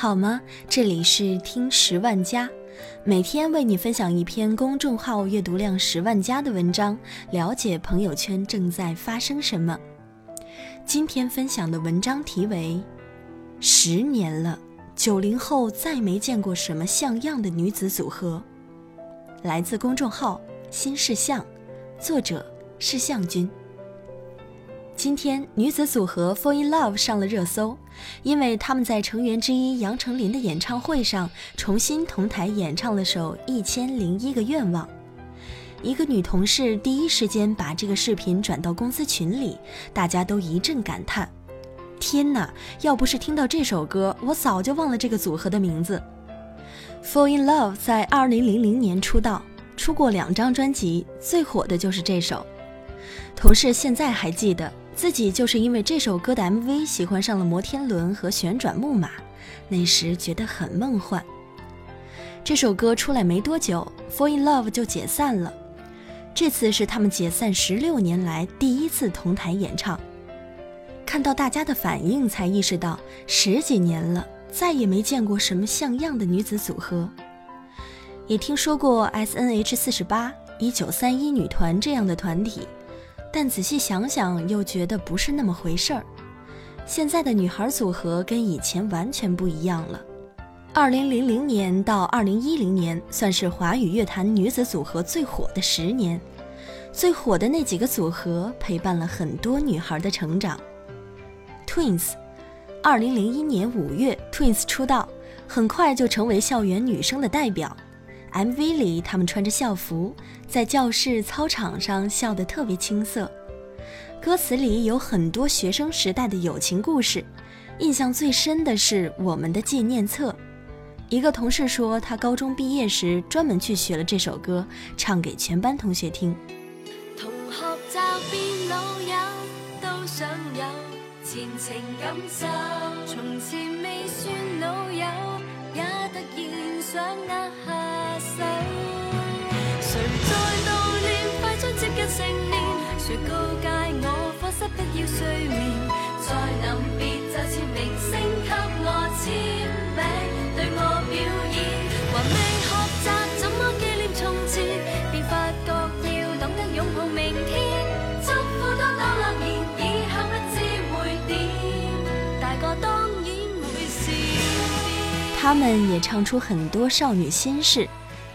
好吗？这里是听十万加，每天为你分享一篇公众号阅读量十万加的文章，了解朋友圈正在发生什么。今天分享的文章题为《十年了，九零后再没见过什么像样的女子组合》，来自公众号新事项，作者是向君。今天女子组合 Fall in Love 上了热搜，因为他们在成员之一杨丞琳的演唱会上重新同台演唱了首《一千零一个愿望》。一个女同事第一时间把这个视频转到公司群里，大家都一阵感叹：“天哪！要不是听到这首歌，我早就忘了这个组合的名字。”Fall in Love 在2000年出道，出过两张专辑，最火的就是这首。同事现在还记得。自己就是因为这首歌的 MV 喜欢上了摩天轮和旋转木马，那时觉得很梦幻。这首歌出来没多久，Fall in Love 就解散了。这次是他们解散十六年来第一次同台演唱。看到大家的反应，才意识到十几年了，再也没见过什么像样的女子组合。也听说过 S.N.H. 四十八、一九三一女团这样的团体。但仔细想想，又觉得不是那么回事儿。现在的女孩组合跟以前完全不一样了。二零零零年到二零一零年，算是华语乐坛女子组合最火的十年。最火的那几个组合，陪伴了很多女孩的成长。Twins，二零零一年五月，Twins 出道，很快就成为校园女生的代表。MV 里，他们穿着校服，在教室、操场上笑得特别青涩。歌词里有很多学生时代的友情故事，印象最深的是我们的纪念册。一个同事说，他高中毕业时专门去学了这首歌，唱给全班同学听。同学变老友，都想有前情感受，从前未算老友，也突然想握下手。谁在悼念快将接近成年？谁告诫我放心不要睡眠？在临别就签明星给我签名，对我表演，还未学习怎么纪念从前，便发觉要懂得拥抱明天。祝福多多乐年，以后不知会点，大个当然会笑他们也唱出很多少女心事。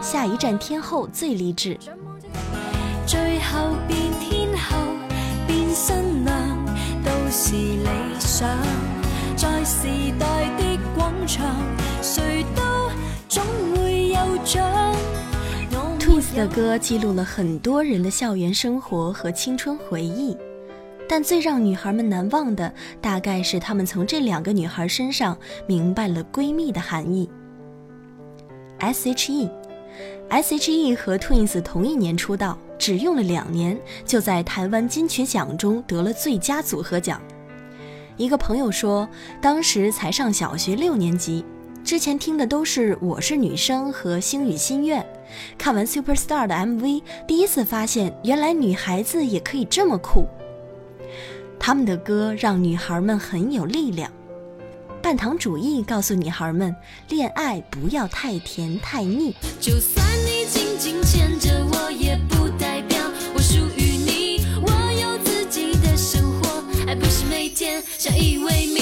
下一站天后最励志。最后变天后，变新娘，都是理想。在时代的广场，谁都总会有奖。Twins 的歌记录了很多人的校园生活和青春回忆。但最让女孩们难忘的，大概是她们从这两个女孩身上明白了闺蜜的含义。S.H.E，S.H.E 和 Twins 同一年出道，只用了两年，就在台湾金曲奖中得了最佳组合奖。一个朋友说，当时才上小学六年级，之前听的都是《我是女生》和《星语心愿》，看完 Superstar 的 MV，第一次发现原来女孩子也可以这么酷。他们的歌让女孩们很有力量。半糖主义告诉女孩们，恋爱不要太甜太腻。就算你紧紧牵着我，也不代表我属于你。我有自己的生活，还不是每天相依为命。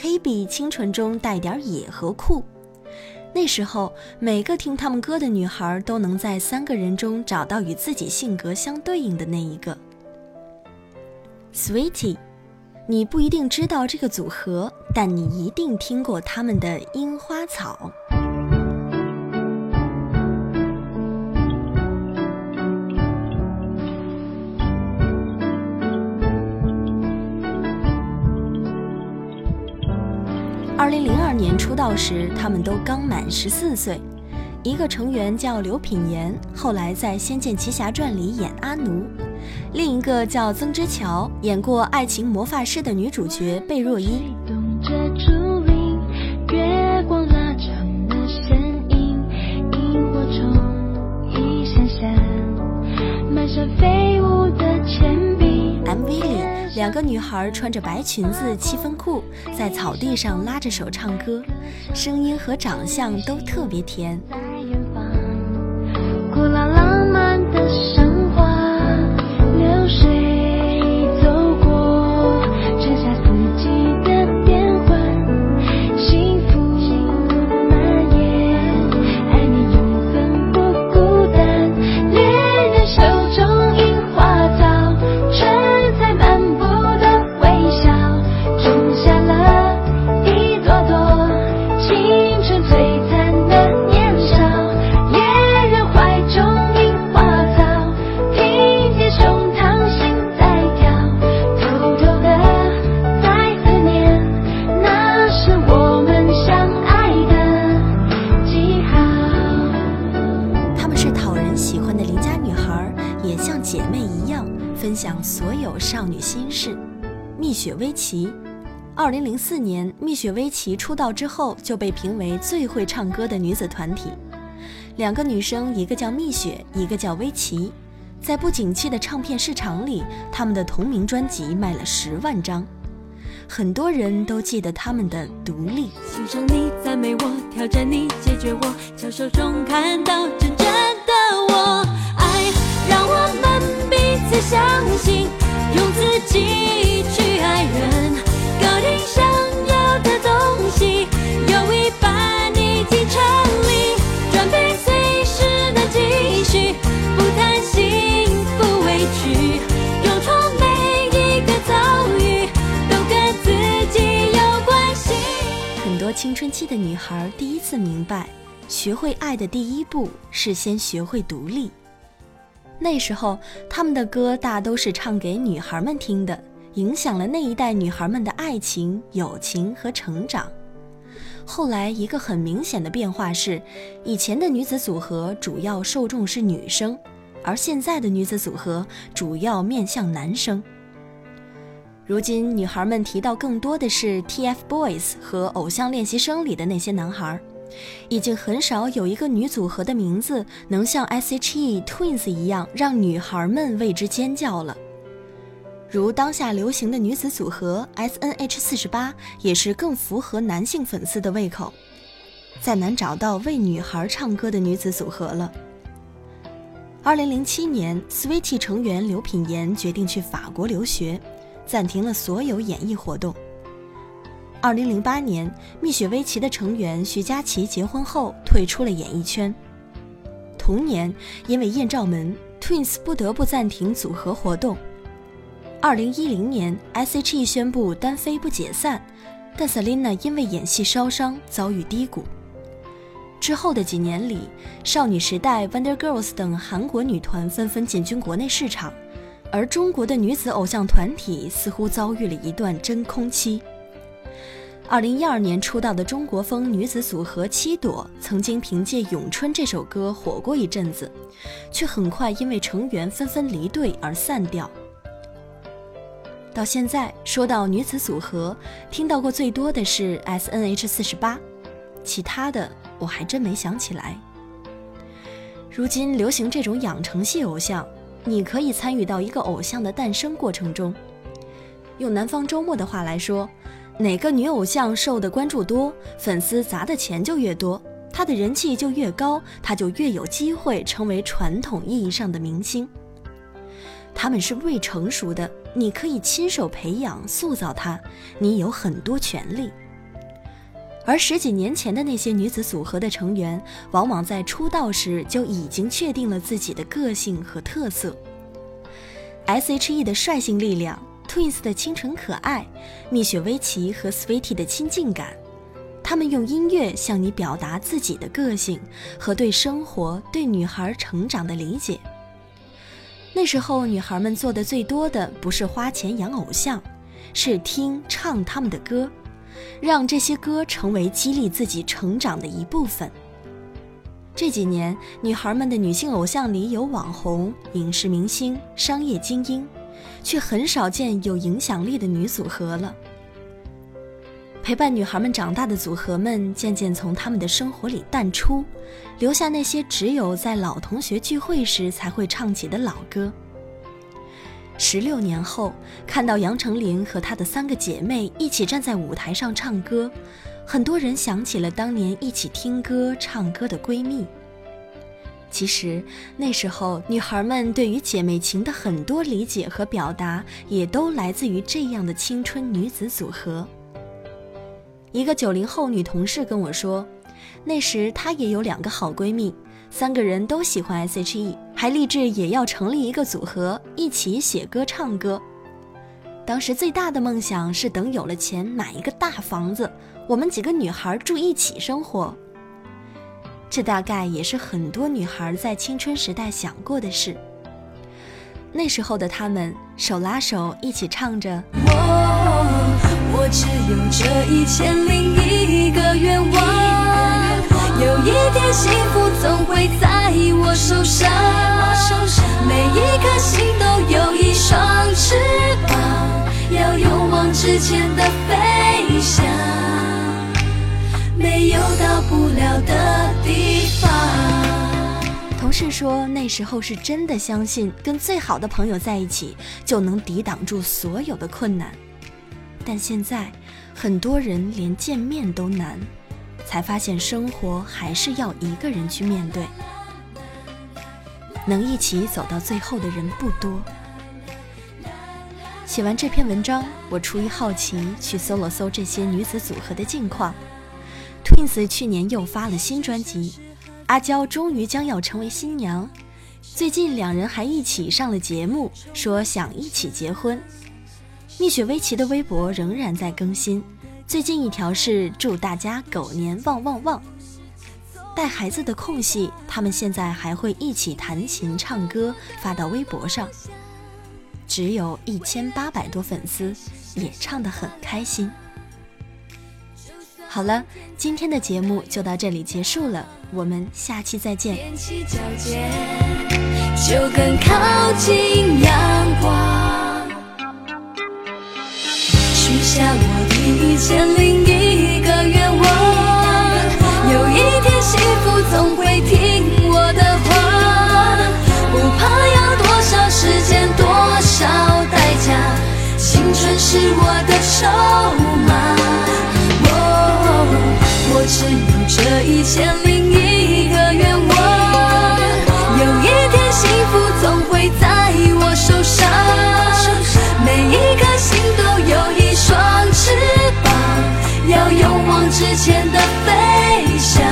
，Hebe 清纯中带点野和酷。那时候，每个听他们歌的女孩都能在三个人中找到与自己性格相对应的那一个。Sweetie，你不一定知道这个组合，但你一定听过他们的《樱花草》。二零零二年出道时，他们都刚满十四岁。一个成员叫刘品言，后来在《仙剑奇侠传》里演阿奴；另一个叫曾之乔，演过《爱情魔法师》的女主角贝若依。MV 里。两个女孩穿着白裙子、七分裤，在草地上拉着手唱歌，声音和长相都特别甜。雪薇琪。二零零四年，蜜雪薇琪出道之后就被评为最会唱歌的女子团体。两个女生，一个叫蜜雪，一个叫薇琪。在不景气的唱片市场里，她们的同名专辑卖了十万张。很多人都记得她们的独立。欣赏你，赞美我，挑战你，解决我，小手中看到真正的我。爱让我们彼此相信。用自己去爱人，搞定想要的东西，有一半已经成立，准备随时能继续，不贪心不委屈，勇闯每一个遭遇，都跟自己有关系。很多青春期的女孩第一次明白，学会爱的第一步是先学会独立。那时候，他们的歌大都是唱给女孩们听的，影响了那一代女孩们的爱情、友情和成长。后来，一个很明显的变化是，以前的女子组合主要受众是女生，而现在的女子组合主要面向男生。如今，女孩们提到更多的是 TFBOYS 和偶像练习生里的那些男孩。已经很少有一个女组合的名字能像 S.H.E Twins 一样让女孩们为之尖叫了。如当下流行的女子组合 S.N.H 四十八，也是更符合男性粉丝的胃口。再难找到为女孩唱歌的女子组合了。二零零七年，Sweetie 成员刘品言决定去法国留学，暂停了所有演艺活动。二零零八年，蜜雪薇琪的成员徐佳琪结婚后退出了演艺圈。同年，因为艳照门，Twins 不得不暂停组合活动。二零一零年，S.H.E 宣布单飞不解散，但 Selina 因为演戏烧伤，遭遇低谷。之后的几年里，少女时代、Wonder Girls 等韩国女团纷纷进军国内市场，而中国的女子偶像团体似乎遭遇了一段真空期。二零一二年出道的中国风女子组合七朵，曾经凭借《咏春》这首歌火过一阵子，却很快因为成员纷纷离队而散掉。到现在说到女子组合，听到过最多的是 S N H 四十八，其他的我还真没想起来。如今流行这种养成系偶像，你可以参与到一个偶像的诞生过程中。用南方周末的话来说，哪个女偶像受的关注多，粉丝砸的钱就越多，她的人气就越高，她就越有机会成为传统意义上的明星。他们是未成熟的，你可以亲手培养、塑造她，你有很多权利。而十几年前的那些女子组合的成员，往往在出道时就已经确定了自己的个性和特色。S.H.E 的率性力量，Twins 的清纯可爱，蜜雪薇琪和 Sweetie 的亲近感，他们用音乐向你表达自己的个性和对生活、对女孩成长的理解。那时候，女孩们做的最多的不是花钱养偶像，是听唱他们的歌。让这些歌成为激励自己成长的一部分。这几年，女孩们的女性偶像里有网红、影视明星、商业精英，却很少见有影响力的女组合了。陪伴女孩们长大的组合们渐渐从她们的生活里淡出，留下那些只有在老同学聚会时才会唱起的老歌。十六年后，看到杨丞琳和她的三个姐妹一起站在舞台上唱歌，很多人想起了当年一起听歌、唱歌的闺蜜。其实那时候，女孩们对于姐妹情的很多理解和表达，也都来自于这样的青春女子组合。一个九零后女同事跟我说，那时她也有两个好闺蜜。三个人都喜欢 S.H.E，还立志也要成立一个组合，一起写歌唱歌。当时最大的梦想是等有了钱买一个大房子，我们几个女孩住一起生活。这大概也是很多女孩在青春时代想过的事。那时候的她们手拉手一起唱着。我我只有这一千零一个愿望。有一天幸福总会在我手上，每一颗心都有一双翅膀，要勇往直前的飞翔，没有到不了的地方。同事说，那时候是真的相信跟最好的朋友在一起就能抵挡住所有的困难，但现在很多人连见面都难。才发现生活还是要一个人去面对，能一起走到最后的人不多。写完这篇文章，我出于好奇去搜了搜这些女子组合的近况。Twins 去年又发了新专辑，阿娇终于将要成为新娘，最近两人还一起上了节目，说想一起结婚。蜜雪薇琪的微博仍然在更新。最近一条是祝大家狗年旺旺旺。带孩子的空隙，他们现在还会一起弹琴唱歌，发到微博上。只有一千八百多粉丝，也唱得很开心。好了，今天的节目就到这里结束了，我们下期再见。就更靠近阳光，许下我。一千零一个愿望，有一天幸福总会听我的话，不怕要多少时间多少代价，青春是我的筹码。只有这一千零一个愿望，有一天幸福总会在我手上，每一颗心都有一双翅膀。要勇往直前的飞翔，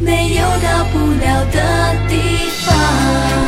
没有到不了的地方。